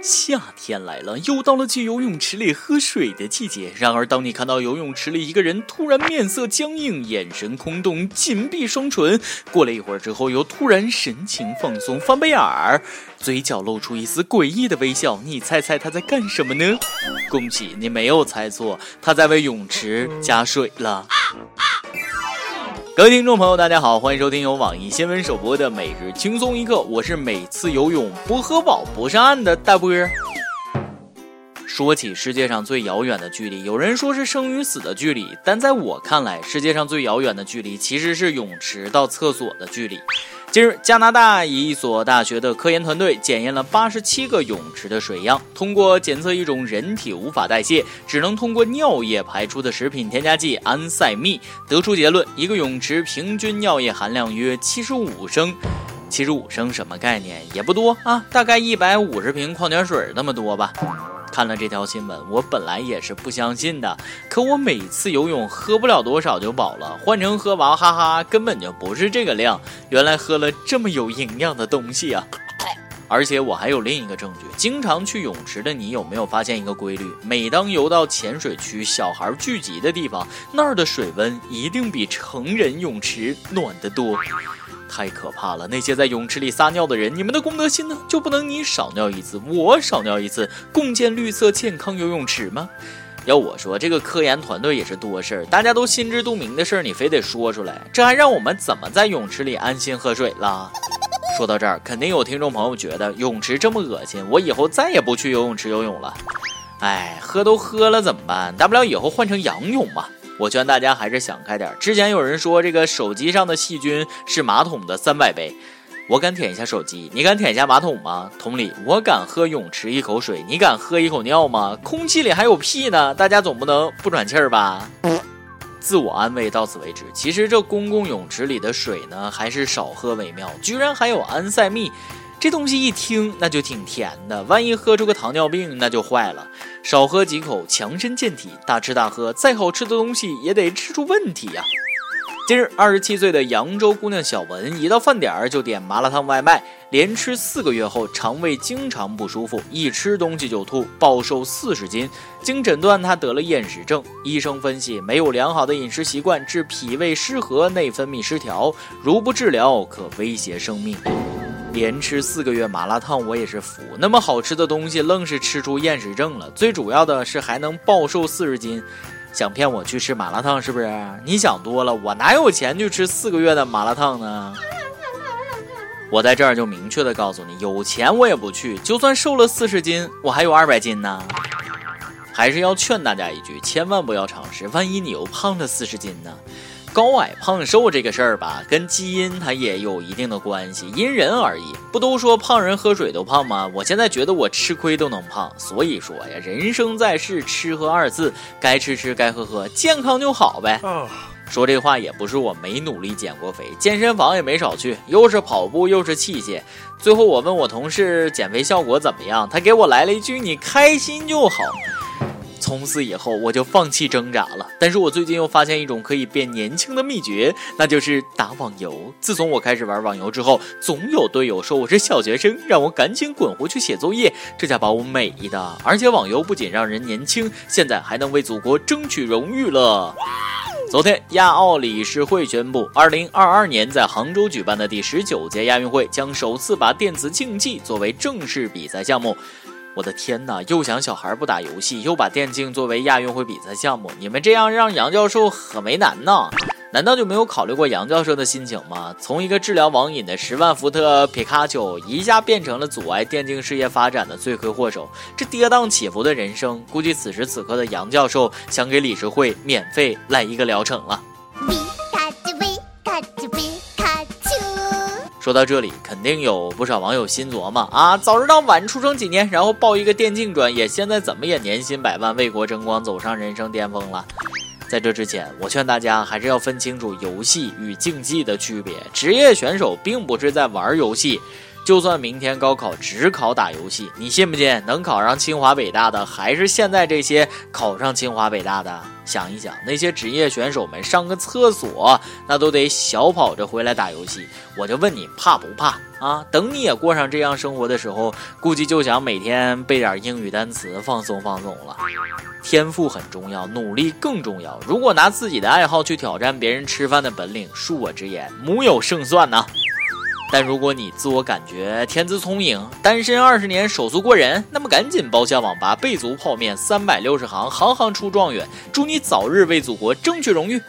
夏天来了，又到了去游泳池里喝水的季节。然而，当你看到游泳池里一个人突然面色僵硬、眼神空洞、紧闭双唇，过了一会儿之后又突然神情放松、翻白眼儿，嘴角露出一丝诡异的微笑，你猜猜他在干什么呢？恭喜你没有猜错，他在为泳池加水了。各位听众朋友，大家好，欢迎收听由网易新闻首播的《每日轻松一刻》，我是每次游泳不喝饱不上岸的大波儿。说起世界上最遥远的距离，有人说是生与死的距离，但在我看来，世界上最遥远的距离其实是泳池到厕所的距离。近日，加拿大一所大学的科研团队检验了八十七个泳池的水样，通过检测一种人体无法代谢、只能通过尿液排出的食品添加剂安赛蜜，得出结论：一个泳池平均尿液含量约七十五升。七十五升什么概念？也不多啊，大概一百五十瓶矿泉水那么多吧。看了这条新闻，我本来也是不相信的，可我每次游泳喝不了多少就饱了，换成喝娃哈哈根本就不是这个量。原来喝了这么有营养的东西啊！而且我还有另一个证据，经常去泳池的你有没有发现一个规律？每当游到浅水区、小孩聚集的地方，那儿的水温一定比成人泳池暖得多。太可怕了！那些在泳池里撒尿的人，你们的公德心呢？就不能你少尿一次，我少尿一次，共建绿色健康游泳池吗？要我说，这个科研团队也是多事儿，大家都心知肚明的事儿，你非得说出来，这还让我们怎么在泳池里安心喝水了？说到这儿，肯定有听众朋友觉得泳池这么恶心，我以后再也不去游泳池游泳了。哎，喝都喝了怎么办？大不了以后换成仰泳嘛。我劝大家还是想开点。之前有人说这个手机上的细菌是马桶的三百倍，我敢舔一下手机，你敢舔一下马桶吗？同理，我敢喝泳池一口水，你敢喝一口尿吗？空气里还有屁呢，大家总不能不喘气儿吧？自我安慰到此为止。其实这公共泳池里的水呢，还是少喝为妙，居然还有安赛蜜。这东西一听那就挺甜的，万一喝出个糖尿病那就坏了。少喝几口强身健体，大吃大喝再好吃的东西也得吃出问题呀。近日，二十七岁的扬州姑娘小文，一到饭点儿就点麻辣烫外卖，连吃四个月后，肠胃经常不舒服，一吃东西就吐，暴瘦四十斤。经诊断，她得了厌食症。医生分析，没有良好的饮食习惯，致脾胃失和、内分泌失调，如不治疗，可威胁生命。连吃四个月麻辣烫，我也是服。那么好吃的东西，愣是吃出厌食症了。最主要的是还能暴瘦四十斤，想骗我去吃麻辣烫是不是？你想多了，我哪有钱去吃四个月的麻辣烫呢？我在这儿就明确的告诉你，有钱我也不去。就算瘦了四十斤，我还有二百斤呢。还是要劝大家一句，千万不要尝试，万一你又胖了四十斤呢？高矮胖瘦这个事儿吧，跟基因它也有一定的关系，因人而异。不都说胖人喝水都胖吗？我现在觉得我吃亏都能胖。所以说呀，人生在世，吃喝二字，该吃吃，该喝喝，健康就好呗。说这话也不是我没努力减过肥，健身房也没少去，又是跑步又是器械。最后我问我同事减肥效果怎么样，他给我来了一句：“你开心就好。”从此以后，我就放弃挣扎了。但是我最近又发现一种可以变年轻的秘诀，那就是打网游。自从我开始玩网游之后，总有队友说我是小学生，让我赶紧滚回去写作业，这下把我美的。而且网游不仅让人年轻，现在还能为祖国争取荣誉了。昨天，亚奥理事会宣布，二零二二年在杭州举办的第十九届亚运会将首次把电子竞技作为正式比赛项目。我的天哪！又想小孩不打游戏，又把电竞作为亚运会比赛项目，你们这样让杨教授很为难呢？难道就没有考虑过杨教授的心情吗？从一个治疗网瘾的十万伏特皮卡丘，一下变成了阻碍电竞事业发展的罪魁祸首，这跌宕起伏的人生，估计此时此刻的杨教授想给理事会免费来一个疗程了。说到这里，肯定有不少网友心琢磨啊，早知道晚出生几年，然后报一个电竞专业，现在怎么也年薪百万，为国争光，走上人生巅峰了。在这之前，我劝大家还是要分清楚游戏与竞技的区别。职业选手并不是在玩游戏。就算明天高考只考打游戏，你信不信能考上清华北大的还是现在这些考上清华北大的？想一想，那些职业选手们上个厕所那都得小跑着回来打游戏。我就问你怕不怕啊？等你也过上这样生活的时候，估计就想每天背点英语单词放松放松了。天赋很重要，努力更重要。如果拿自己的爱好去挑战别人吃饭的本领，恕我直言，木有胜算呐。但如果你自我感觉天资聪颖，单身二十年手速过人，那么赶紧包下网吧，备足泡面，三百六十行，行行出状元。祝你早日为祖国争取荣誉。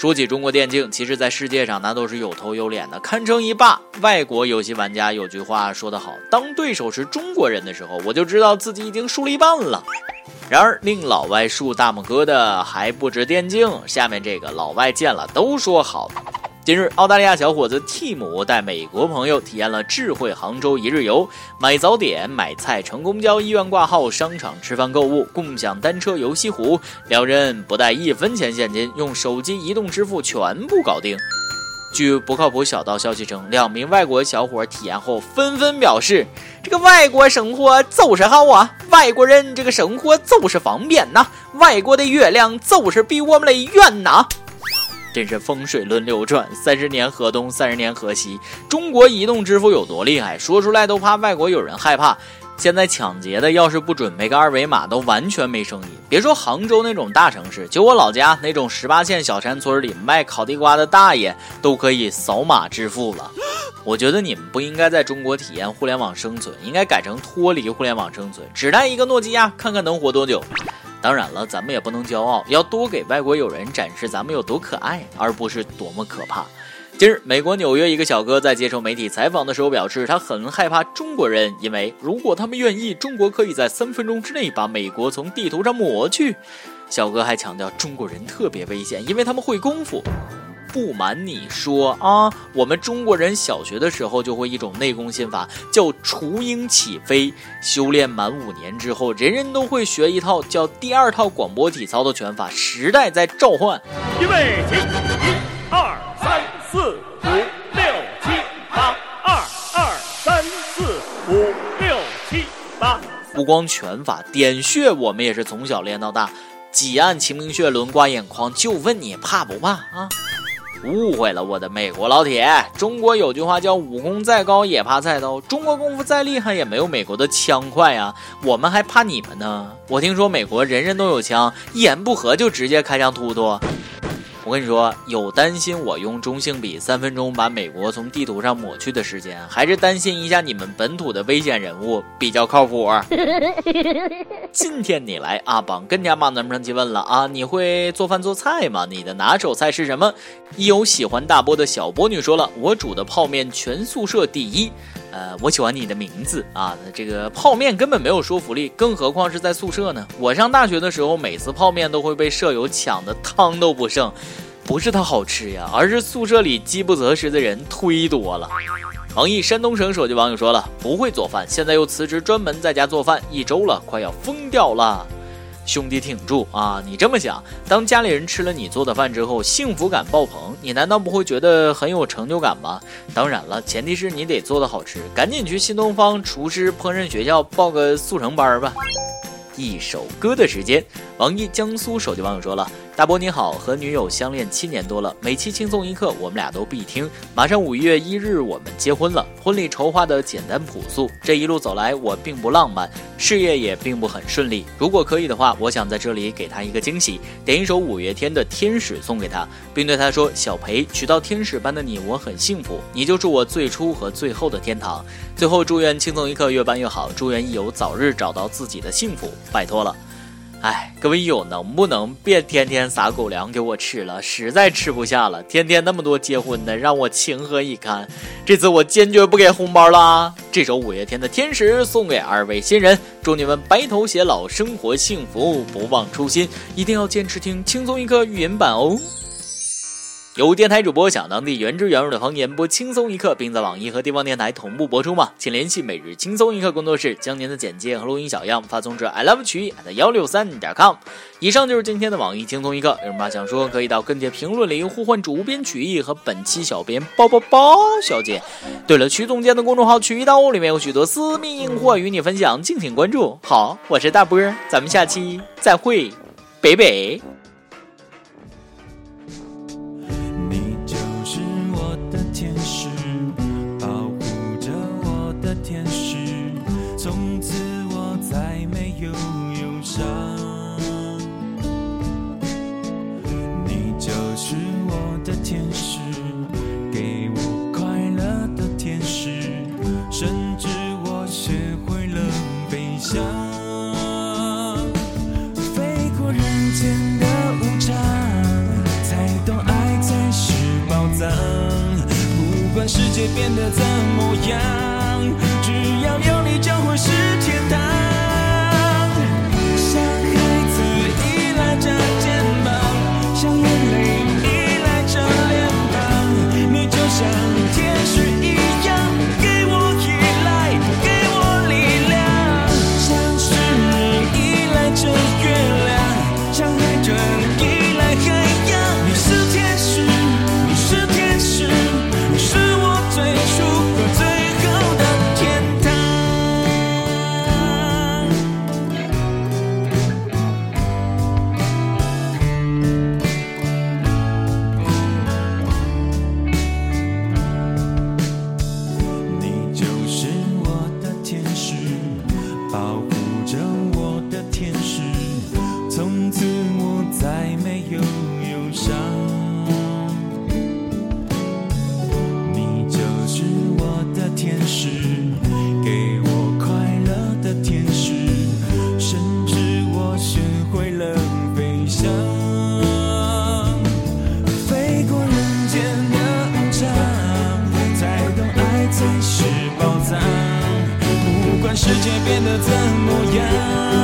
说起中国电竞，其实，在世界上那都是有头有脸的，堪称一霸。外国游戏玩家有句话说得好：“当对手是中国人的时候，我就知道自己已经输了一半了。”然而，令老外竖大拇哥的还不止电竞，下面这个老外见了都说好。近日，澳大利亚小伙子 Tim 带美国朋友体验了智慧杭州一日游，买早点、买菜、乘公交、医院挂号、商场吃饭、购物、共享单车、游西湖，两人不带一分钱现金，用手机移动支付全部搞定。据不靠谱小道消息称，两名外国小伙体验后纷纷表示：“这个外国生活就是好啊，外国人这个生活就是方便呐，外国的月亮就是比我们的圆呐。”真是风水轮流转，三十年河东，三十年河西。中国移动支付有多厉害？说出来都怕外国有人害怕。现在抢劫的要是不准备个二维码，都完全没生意。别说杭州那种大城市，就我老家那种十八线小山村里卖烤地瓜的大爷，都可以扫码支付了。我觉得你们不应该在中国体验互联网生存，应该改成脱离互联网生存，只带一个诺基亚，看看能活多久。当然了，咱们也不能骄傲，要多给外国友人展示咱们有多可爱，而不是多么可怕。近日，美国纽约一个小哥在接受媒体采访的时候表示，他很害怕中国人，因为如果他们愿意，中国可以在三分钟之内把美国从地图上抹去。小哥还强调，中国人特别危险，因为他们会功夫。不瞒你说啊，我们中国人小学的时候就会一种内功心法，叫雏鹰起飞。修炼满五年之后，人人都会学一套叫第二套广播体操的拳法。时代在召唤，预备起，一、二、三、四、五、六、七、八，二、二、三、四、五、六、七、八。不光拳法，点穴我们也是从小练到大。几按晴明穴，轮刮眼眶，就问你怕不怕啊？误会了，我的美国老铁。中国有句话叫“武功再高也怕菜刀”，中国功夫再厉害也没有美国的枪快呀。我们还怕你们呢？我听说美国人人都有枪，一言不合就直接开枪突突。我跟你说，有担心我用中性笔三分钟把美国从地图上抹去的时间，还是担心一下你们本土的危险人物比较靠谱。今天你来阿榜跟家马男们提问了啊，你会做饭做菜吗？你的拿手菜是什么？一有喜欢大波的小波女说了，我煮的泡面全宿舍第一。呃，我喜欢你的名字啊，这个泡面根本没有说服力，更何况是在宿舍呢？我上大学的时候，每次泡面都会被舍友抢的汤都不剩，不是它好吃呀，而是宿舍里饥不择食的人忒多了。网易山东省手机网友说了，不会做饭，现在又辞职专门在家做饭，一周了，快要疯掉了。兄弟挺住啊！你这么想，当家里人吃了你做的饭之后，幸福感爆棚，你难道不会觉得很有成就感吗？当然了，前提是你得做的好吃。赶紧去新东方厨师烹饪学校报个速成班吧。一首歌的时间，网易江苏手机网友说了。大波你好，和女友相恋七年多了，每期轻松一刻我们俩都必听。马上五月一日我们结婚了，婚礼筹划的简单朴素。这一路走来我并不浪漫，事业也并不很顺利。如果可以的话，我想在这里给她一个惊喜，点一首五月天的《天使》送给她，并对她说：小裴娶到天使般的你，我很幸福，你就是我最初和最后的天堂。最后祝愿轻松一刻越办越好，祝愿益友早日找到自己的幸福，拜托了。哎，各位友，能不能别天天撒狗粮给我吃了？实在吃不下了。天天那么多结婚的，让我情何以堪？这次我坚决不给红包了。这首五月天的《天使》送给二位新人，祝你们白头偕老，生活幸福，不忘初心。一定要坚持听轻松一刻语音版哦。有电台主播想当地原汁原味的方言播轻松一刻，并在网易和地方电台同步播出吗？请联系每日轻松一刻工作室，将您的简介和录音小样发送至 i love 曲艺 at 幺六三点 com。以上就是今天的网易轻松一刻，有什么想说可以到跟帖评论里呼唤主编曲艺和本期小编包包包小姐。对了，曲总监的公众号曲一刀里面有许多私密硬货与你分享，敬请关注。好，我是大波，咱们下期再会，北北。天。变得怎么样？只要有你，就会是变得怎么样？